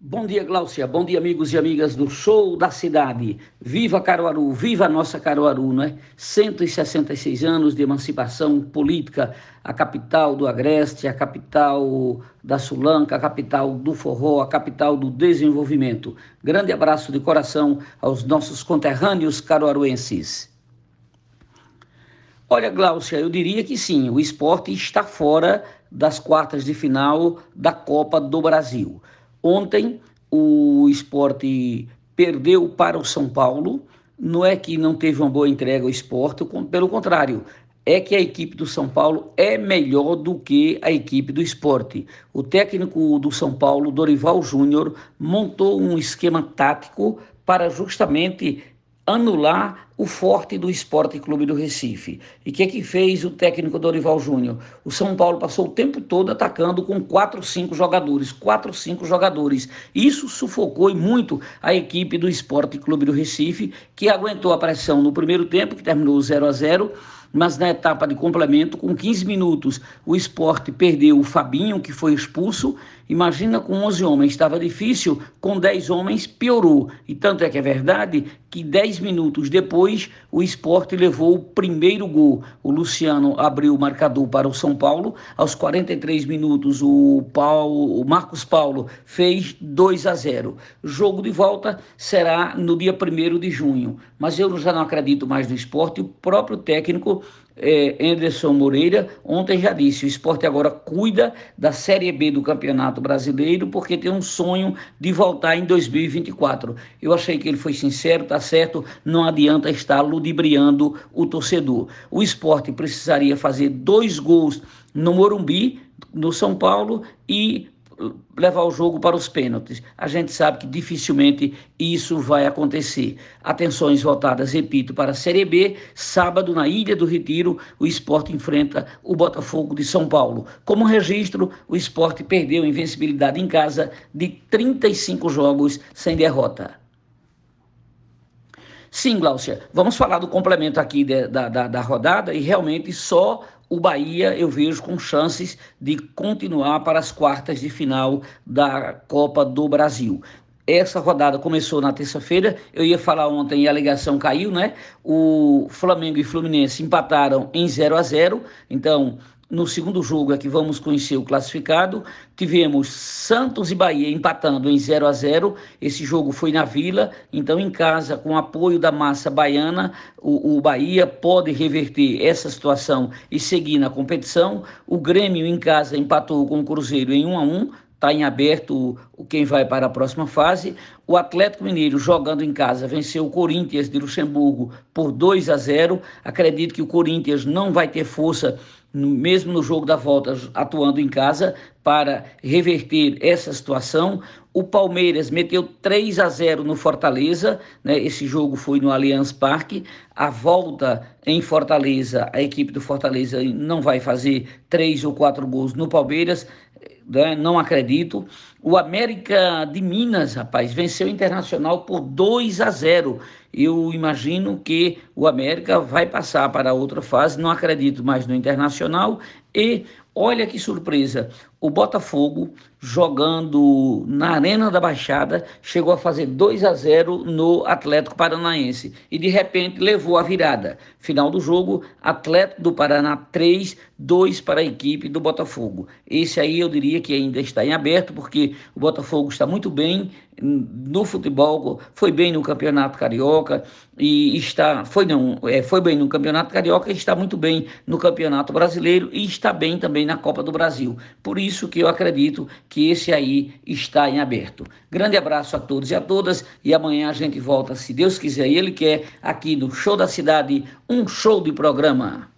Bom dia, Gláucia. Bom dia, amigos e amigas do Show da Cidade. Viva Caruaru, viva a nossa Caruaru, não é? 166 anos de emancipação política, a capital do Agreste, a capital da Sulanca, a capital do forró, a capital do desenvolvimento. Grande abraço de coração aos nossos conterrâneos caruaruenses. Olha, Gláucia, eu diria que sim, o esporte está fora das quartas de final da Copa do Brasil. Ontem o esporte perdeu para o São Paulo. Não é que não teve uma boa entrega ao esporte, pelo contrário, é que a equipe do São Paulo é melhor do que a equipe do esporte. O técnico do São Paulo, Dorival Júnior, montou um esquema tático para justamente anular o forte do Esporte Clube do Recife. E o que, é que fez o técnico Dorival Júnior? O São Paulo passou o tempo todo atacando com quatro, cinco jogadores, quatro, cinco jogadores. Isso sufocou muito a equipe do Esporte Clube do Recife, que aguentou a pressão no primeiro tempo, que terminou 0 a 0 mas na etapa de complemento, com 15 minutos, o esporte perdeu o Fabinho, que foi expulso. Imagina com 11 homens, estava difícil, com 10 homens piorou. E tanto é que é verdade que 10 minutos depois o esporte levou o primeiro gol. O Luciano abriu o marcador para o São Paulo. Aos 43 minutos, o, Paulo, o Marcos Paulo fez 2 a 0. Jogo de volta será no dia 1 de junho. Mas eu já não acredito mais no esporte. O próprio técnico é, Anderson Moreira, ontem já disse, o esporte agora cuida da Série B do Campeonato Brasileiro porque tem um sonho de voltar em 2024. Eu achei que ele foi sincero, tá certo, não adianta estar ludibriando o torcedor. O esporte precisaria fazer dois gols no Morumbi, no São Paulo, e levar o jogo para os pênaltis. A gente sabe que dificilmente isso vai acontecer. Atenções voltadas, repito, para a Série B. Sábado, na Ilha do Retiro, o esporte enfrenta o Botafogo de São Paulo. Como registro, o esporte perdeu invencibilidade em casa de 35 jogos sem derrota. Sim, Gláucia, vamos falar do complemento aqui de, da, da, da rodada e realmente só o Bahia eu vejo com chances de continuar para as quartas de final da Copa do Brasil. Essa rodada começou na terça-feira. Eu ia falar ontem e a ligação caiu, né? O Flamengo e Fluminense empataram em 0 a 0. Então, no segundo jogo é que vamos conhecer o classificado. Tivemos Santos e Bahia empatando em 0 a 0. Esse jogo foi na Vila, então em casa, com apoio da massa baiana, o, o Bahia pode reverter essa situação e seguir na competição. O Grêmio em casa empatou com o Cruzeiro em 1 a 1 está em aberto quem vai para a próxima fase. O Atlético Mineiro, jogando em casa, venceu o Corinthians de Luxemburgo por 2 a 0. Acredito que o Corinthians não vai ter força, mesmo no jogo da volta, atuando em casa, para reverter essa situação. O Palmeiras meteu 3 a 0 no Fortaleza, né? esse jogo foi no Allianz Parque. A volta em Fortaleza, a equipe do Fortaleza não vai fazer três ou quatro gols no Palmeiras né? não acredito. O América de Minas, rapaz, venceu o Internacional por 2 a 0. Eu imagino que o América vai passar para outra fase, não acredito mais no Internacional. E olha que surpresa, o Botafogo jogando na Arena da Baixada chegou a fazer 2 a 0 no Atlético Paranaense e de repente levou a virada. Final do jogo, Atlético do Paraná 3, 2 para a equipe do Botafogo. Esse aí eu diria que ainda está em aberto porque o Botafogo está muito bem no futebol, foi bem no Campeonato Carioca e está foi não, é, foi bem no Campeonato Carioca está muito bem no Campeonato Brasileiro e está bem também na Copa do Brasil. Por isso que eu acredito que esse aí está em aberto. Grande abraço a todos e a todas e amanhã a gente volta, se Deus quiser e Ele quer, aqui no Show da Cidade, um show de programa.